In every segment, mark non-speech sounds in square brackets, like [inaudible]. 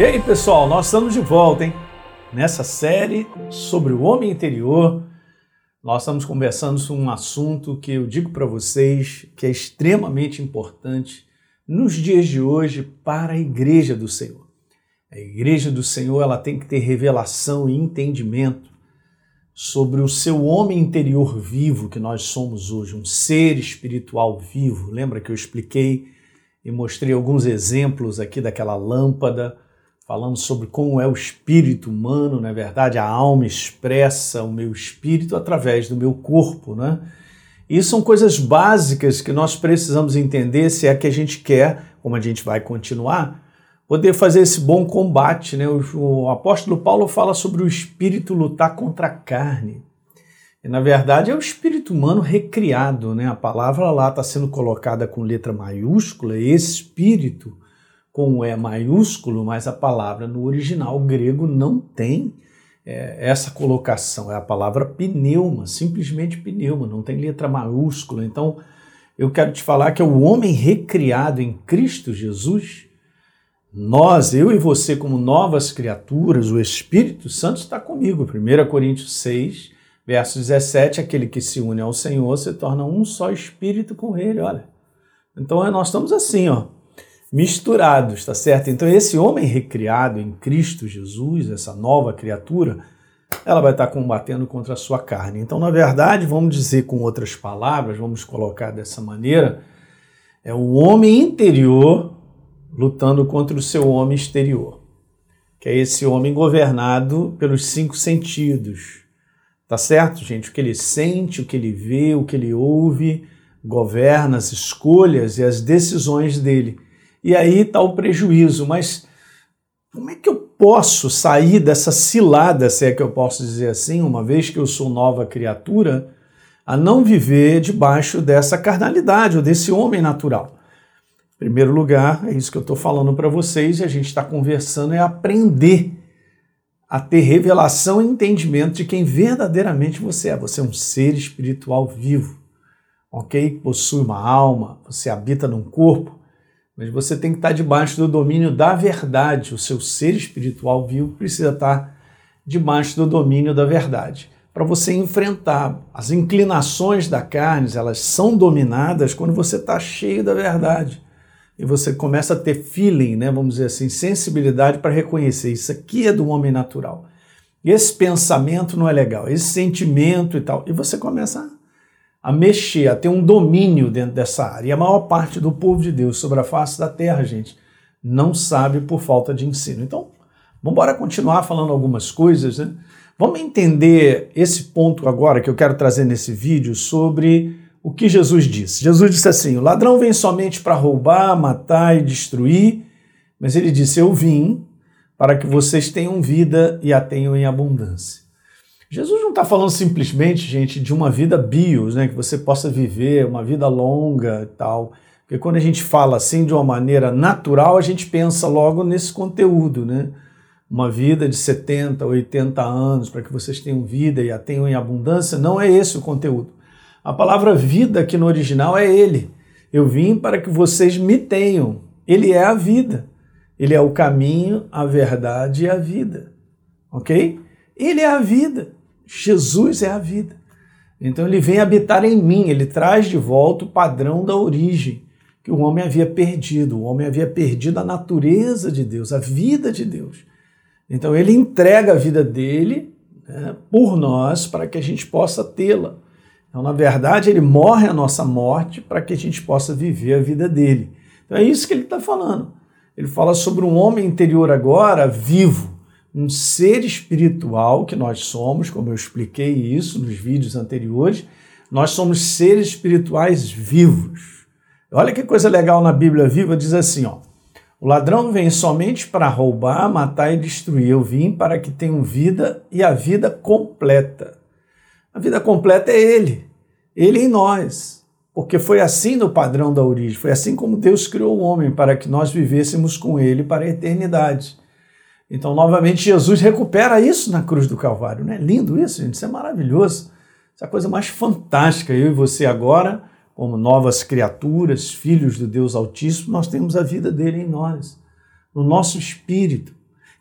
E aí, pessoal, nós estamos de volta, hein? Nessa série sobre o homem interior, nós estamos conversando sobre um assunto que eu digo para vocês que é extremamente importante nos dias de hoje para a igreja do Senhor. A igreja do Senhor, ela tem que ter revelação e entendimento sobre o seu homem interior vivo que nós somos hoje, um ser espiritual vivo. Lembra que eu expliquei e mostrei alguns exemplos aqui daquela lâmpada falando sobre como é o espírito humano, na é verdade, a alma expressa o meu espírito através do meu corpo, né? E são coisas básicas que nós precisamos entender se é que a gente quer, como a gente vai continuar, poder fazer esse bom combate, né? O, o apóstolo Paulo fala sobre o espírito lutar contra a carne. E, na verdade, é o espírito humano recriado, né? A palavra lá está sendo colocada com letra maiúscula, espírito, com E maiúsculo, mas a palavra no original grego não tem é, essa colocação. É a palavra pneuma, simplesmente pneuma, não tem letra maiúscula. Então, eu quero te falar que é o homem recriado em Cristo Jesus. Nós, eu e você, como novas criaturas, o Espírito Santo está comigo. 1 Coríntios 6, verso 17: aquele que se une ao Senhor se torna um só espírito com ele. Olha. Então, nós estamos assim, ó misturados, tá certo? Então esse homem recriado em Cristo Jesus, essa nova criatura, ela vai estar combatendo contra a sua carne. Então, na verdade, vamos dizer com outras palavras, vamos colocar dessa maneira, é o homem interior lutando contra o seu homem exterior, que é esse homem governado pelos cinco sentidos. Tá certo, gente? O que ele sente, o que ele vê, o que ele ouve, governa as escolhas e as decisões dele e aí está o prejuízo. Mas como é que eu posso sair dessa cilada, se é que eu posso dizer assim, uma vez que eu sou nova criatura, a não viver debaixo dessa carnalidade ou desse homem natural? Em primeiro lugar, é isso que eu estou falando para vocês e a gente está conversando, é aprender a ter revelação e entendimento de quem verdadeiramente você é. Você é um ser espiritual vivo, ok? Possui uma alma, você habita num corpo, mas você tem que estar debaixo do domínio da verdade. O seu ser espiritual vivo precisa estar debaixo do domínio da verdade. Para você enfrentar as inclinações da carne, elas são dominadas quando você está cheio da verdade. E você começa a ter feeling, né, vamos dizer assim, sensibilidade para reconhecer isso aqui é do homem natural. Esse pensamento não é legal, esse sentimento e tal. E você começa a mexer, a ter um domínio dentro dessa área. E a maior parte do povo de Deus sobre a face da terra, gente, não sabe por falta de ensino. Então, vamos embora continuar falando algumas coisas, né? Vamos entender esse ponto agora que eu quero trazer nesse vídeo sobre o que Jesus disse. Jesus disse assim: o ladrão vem somente para roubar, matar e destruir, mas ele disse: Eu vim para que vocês tenham vida e a tenham em abundância. Jesus não está falando simplesmente, gente, de uma vida bios, né, que você possa viver uma vida longa e tal. Porque quando a gente fala assim de uma maneira natural, a gente pensa logo nesse conteúdo, né? Uma vida de 70, 80 anos para que vocês tenham vida e a tenham em abundância, não é esse o conteúdo. A palavra vida aqui no original é ele. Eu vim para que vocês me tenham. Ele é a vida. Ele é o caminho, a verdade e a vida. OK? Ele é a vida. Jesus é a vida. Então ele vem habitar em mim, ele traz de volta o padrão da origem que o homem havia perdido. O homem havia perdido a natureza de Deus, a vida de Deus. Então ele entrega a vida dele né, por nós para que a gente possa tê-la. Então, na verdade, ele morre a nossa morte para que a gente possa viver a vida dele. Então é isso que ele está falando. Ele fala sobre um homem interior agora vivo, um ser espiritual que nós somos, como eu expliquei isso nos vídeos anteriores, nós somos seres espirituais vivos. Olha que coisa legal na Bíblia viva, diz assim, ó: O ladrão vem somente para roubar, matar e destruir. Eu vim para que tenham vida e a vida completa. A vida completa é ele, ele em nós. Porque foi assim no padrão da origem, foi assim como Deus criou o homem para que nós vivêssemos com ele para a eternidade. Então, novamente, Jesus recupera isso na cruz do Calvário. Não é lindo isso, gente? Isso é maravilhoso. Isso é a coisa mais fantástica. Eu e você agora, como novas criaturas, filhos do Deus Altíssimo, nós temos a vida dele em nós, no nosso espírito.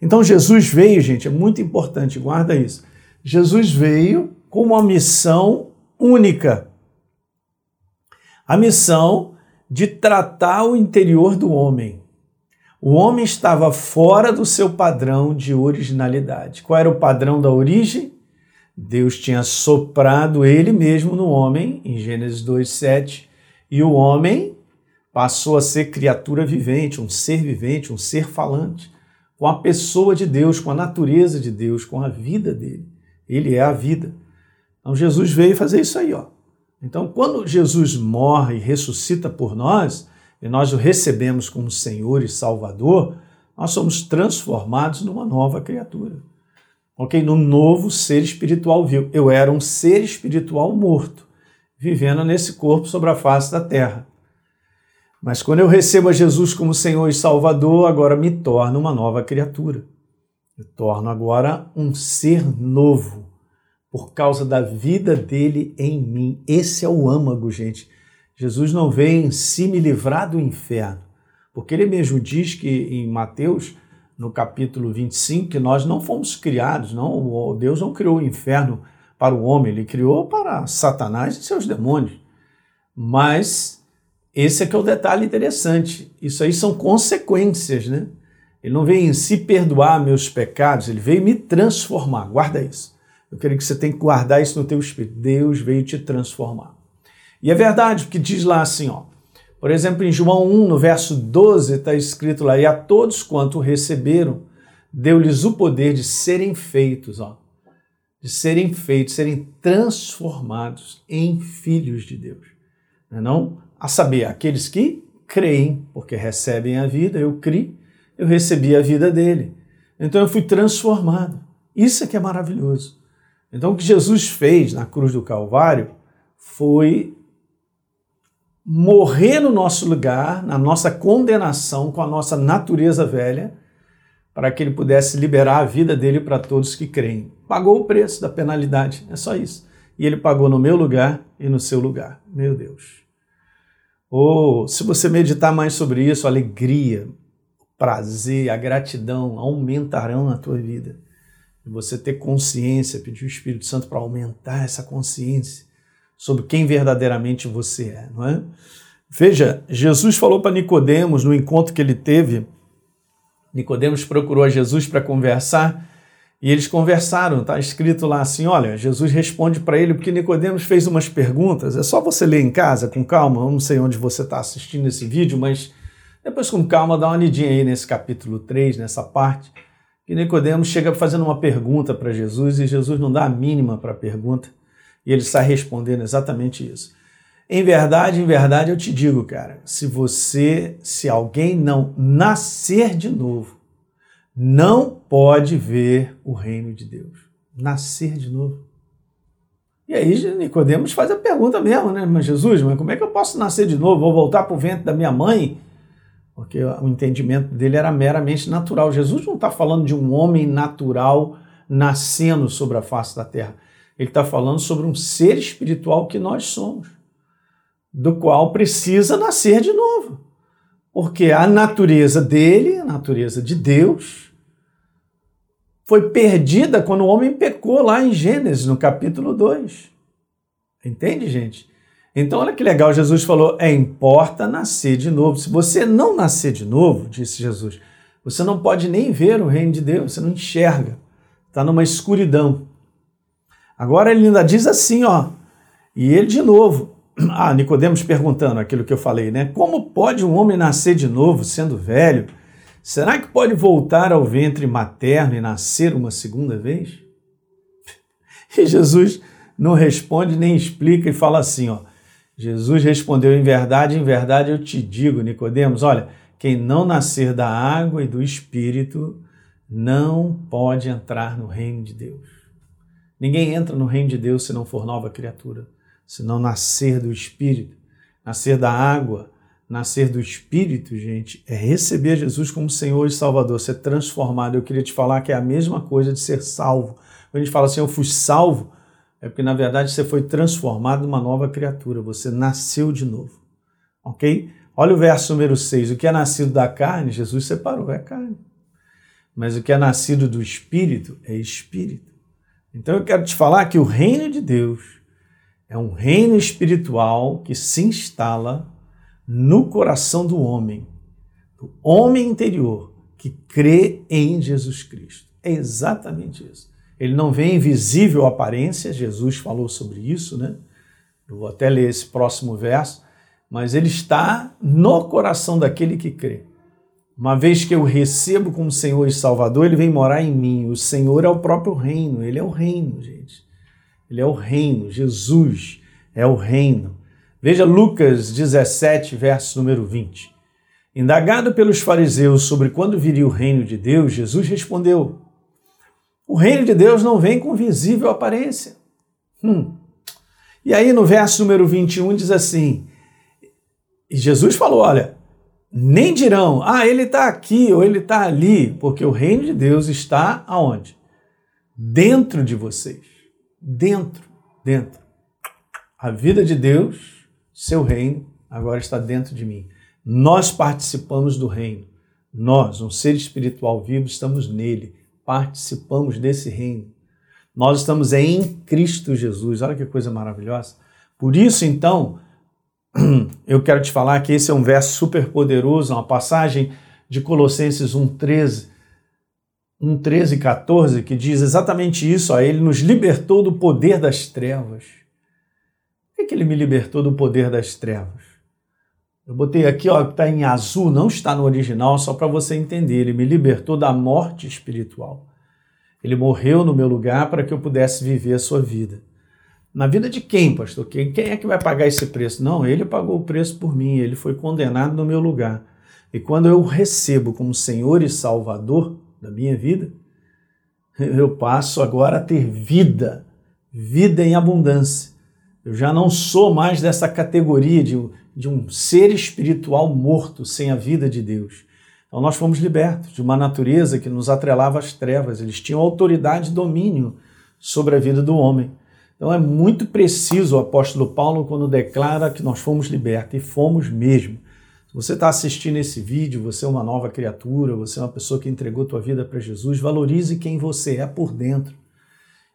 Então Jesus veio, gente, é muito importante, guarda isso. Jesus veio com uma missão única. A missão de tratar o interior do homem. O homem estava fora do seu padrão de originalidade. Qual era o padrão da origem? Deus tinha soprado ele mesmo no homem, em Gênesis 2:7, e o homem passou a ser criatura vivente, um ser vivente, um ser falante, com a pessoa de Deus, com a natureza de Deus, com a vida dele. Ele é a vida. Então Jesus veio fazer isso aí, ó. Então, quando Jesus morre e ressuscita por nós, e nós o recebemos como Senhor e Salvador, nós somos transformados numa nova criatura ok? No novo ser espiritual vivo. Eu era um ser espiritual morto, vivendo nesse corpo sobre a face da terra. Mas quando eu recebo a Jesus como Senhor e Salvador, agora me torno uma nova criatura. Eu torno agora um ser novo, por causa da vida dele em mim. Esse é o âmago, gente. Jesus não veio em si me livrar do inferno, porque ele mesmo diz que em Mateus no capítulo 25 que nós não fomos criados, não, Deus não criou o inferno para o homem, ele criou para Satanás e seus demônios. Mas esse é que é o detalhe interessante. Isso aí são consequências, né? Ele não veio em si perdoar meus pecados, ele veio me transformar. Guarda isso. Eu quero que você tenha que guardar isso no teu espírito. Deus veio te transformar. E é verdade, porque diz lá assim, ó, por exemplo, em João 1, no verso 12, está escrito lá: E a todos quanto receberam, deu-lhes o poder de serem feitos, ó, de serem feitos, serem transformados em filhos de Deus. Não, é não? A saber, aqueles que creem, porque recebem a vida, eu criei, eu recebi a vida dele. Então eu fui transformado. Isso é que é maravilhoso. Então o que Jesus fez na cruz do Calvário foi morrer no nosso lugar, na nossa condenação com a nossa natureza velha, para que ele pudesse liberar a vida dele para todos que creem. Pagou o preço da penalidade, é só isso. E ele pagou no meu lugar e no seu lugar. Meu Deus. Ou, oh, se você meditar mais sobre isso, a alegria, o prazer, a gratidão aumentarão na tua vida. E você ter consciência, pedir o Espírito Santo para aumentar essa consciência sobre quem verdadeiramente você é, não é? Veja, Jesus falou para Nicodemos no encontro que ele teve. Nicodemos procurou a Jesus para conversar e eles conversaram. Está escrito lá assim: olha, Jesus responde para ele porque Nicodemos fez umas perguntas. É só você ler em casa com calma. Eu não sei onde você está assistindo esse vídeo, mas depois com calma dá uma lidinha aí nesse capítulo 3, nessa parte. Que Nicodemos chega fazendo uma pergunta para Jesus e Jesus não dá a mínima para a pergunta. E ele está respondendo exatamente isso. Em verdade, em verdade, eu te digo, cara, se você, se alguém não nascer de novo, não pode ver o reino de Deus. Nascer de novo. E aí Nicodemos faz a pergunta mesmo, né? Mas Jesus, mas como é que eu posso nascer de novo? Vou voltar para o ventre da minha mãe? Porque o entendimento dele era meramente natural. Jesus não está falando de um homem natural nascendo sobre a face da terra. Ele está falando sobre um ser espiritual que nós somos, do qual precisa nascer de novo. Porque a natureza dele, a natureza de Deus, foi perdida quando o homem pecou lá em Gênesis, no capítulo 2. Entende, gente? Então, olha que legal, Jesus falou: é importa nascer de novo. Se você não nascer de novo, disse Jesus, você não pode nem ver o reino de Deus, você não enxerga, está numa escuridão. Agora ele ainda diz assim, ó, e ele de novo, [clears throat] ah, Nicodemos perguntando aquilo que eu falei, né? Como pode um homem nascer de novo sendo velho? Será que pode voltar ao ventre materno e nascer uma segunda vez? [laughs] E Jesus não responde nem explica e fala assim, ó. Jesus respondeu: "Em verdade, em verdade eu te digo, Nicodemos, olha, quem não nascer da água e do espírito não pode entrar no reino de Deus." Ninguém entra no reino de Deus se não for nova criatura, se não nascer do Espírito, nascer da água, nascer do Espírito, gente, é receber Jesus como Senhor e Salvador, ser transformado. Eu queria te falar que é a mesma coisa de ser salvo. Quando a gente fala assim, eu fui salvo, é porque na verdade você foi transformado numa nova criatura, você nasceu de novo. Ok? Olha o verso número 6. O que é nascido da carne, Jesus separou, é carne. mas o que é nascido do Espírito é Espírito. Então eu quero te falar que o reino de Deus é um reino espiritual que se instala no coração do homem, do homem interior que crê em Jesus Cristo. É exatamente isso. Ele não vem em visível aparência, Jesus falou sobre isso, né? Eu vou até ler esse próximo verso, mas ele está no coração daquele que crê. Uma vez que eu recebo como Senhor e Salvador, ele vem morar em mim. O Senhor é o próprio reino, ele é o reino, gente. Ele é o reino, Jesus é o reino. Veja Lucas 17, verso número 20. Indagado pelos fariseus sobre quando viria o reino de Deus, Jesus respondeu: O reino de Deus não vem com visível aparência. Hum. E aí no verso número 21 diz assim: Jesus falou: Olha, nem dirão, ah, ele está aqui ou ele está ali, porque o reino de Deus está aonde? Dentro de vocês. Dentro, dentro. A vida de Deus, seu reino, agora está dentro de mim. Nós participamos do reino. Nós, um ser espiritual vivo, estamos nele, participamos desse reino. Nós estamos em Cristo Jesus. Olha que coisa maravilhosa. Por isso, então, [clears throat] eu quero te falar que esse é um verso super poderoso, uma passagem de Colossenses 1,13, 1,13 e 14, que diz exatamente isso. Ó, ele nos libertou do poder das trevas. Por que, que ele me libertou do poder das trevas? Eu botei aqui, ó, está em azul, não está no original, só para você entender. Ele me libertou da morte espiritual. Ele morreu no meu lugar para que eu pudesse viver a sua vida. Na vida de quem, pastor? Quem, quem é que vai pagar esse preço? Não, ele pagou o preço por mim, ele foi condenado no meu lugar. E quando eu recebo como Senhor e Salvador da minha vida, eu passo agora a ter vida, vida em abundância. Eu já não sou mais dessa categoria de, de um ser espiritual morto sem a vida de Deus. Então nós fomos libertos de uma natureza que nos atrelava às trevas. Eles tinham autoridade e domínio sobre a vida do homem. Então é muito preciso o apóstolo Paulo quando declara que nós fomos libertos, e fomos mesmo. Se você está assistindo esse vídeo, você é uma nova criatura, você é uma pessoa que entregou tua vida para Jesus, valorize quem você é por dentro.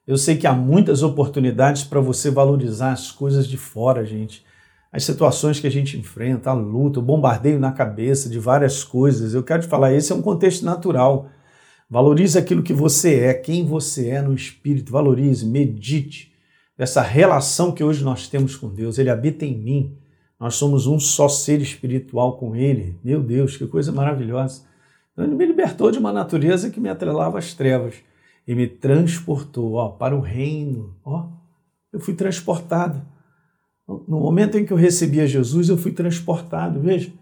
Eu sei que há muitas oportunidades para você valorizar as coisas de fora, gente. As situações que a gente enfrenta, a luta, o bombardeio na cabeça de várias coisas. Eu quero te falar, esse é um contexto natural. Valorize aquilo que você é, quem você é no espírito. Valorize, medite dessa relação que hoje nós temos com Deus. Ele habita em mim. Nós somos um só ser espiritual com Ele. Meu Deus, que coisa maravilhosa. Então, ele me libertou de uma natureza que me atrelava às trevas e me transportou ó, para o reino. Ó, eu fui transportado. No momento em que eu recebia Jesus, eu fui transportado. Veja,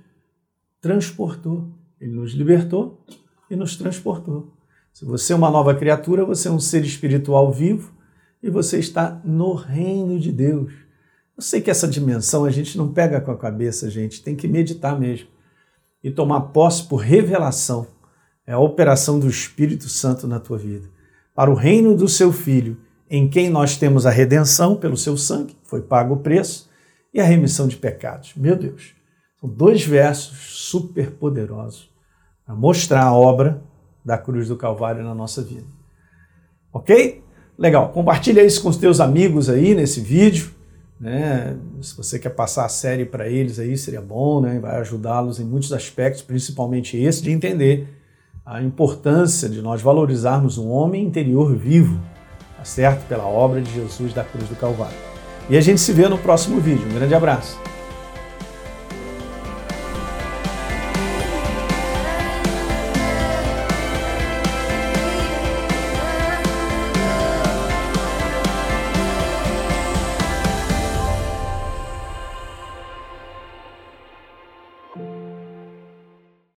transportou. Ele nos libertou e nos transportou. Se você é uma nova criatura, você é um ser espiritual vivo e você está no reino de Deus. Eu sei que essa dimensão a gente não pega com a cabeça, gente, tem que meditar mesmo e tomar posse por revelação. É a operação do Espírito Santo na tua vida. Para o reino do seu Filho, em quem nós temos a redenção pelo seu sangue, foi pago o preço, e a remissão de pecados. Meu Deus, são dois versos super poderosos para mostrar a obra da cruz do Calvário na nossa vida. Ok? Legal, compartilha isso com os teus amigos aí nesse vídeo. Né? Se você quer passar a série para eles aí, seria bom, né? vai ajudá-los em muitos aspectos, principalmente esse de entender a importância de nós valorizarmos um homem interior vivo, tá certo? Pela obra de Jesus da cruz do Calvário. E a gente se vê no próximo vídeo. Um grande abraço.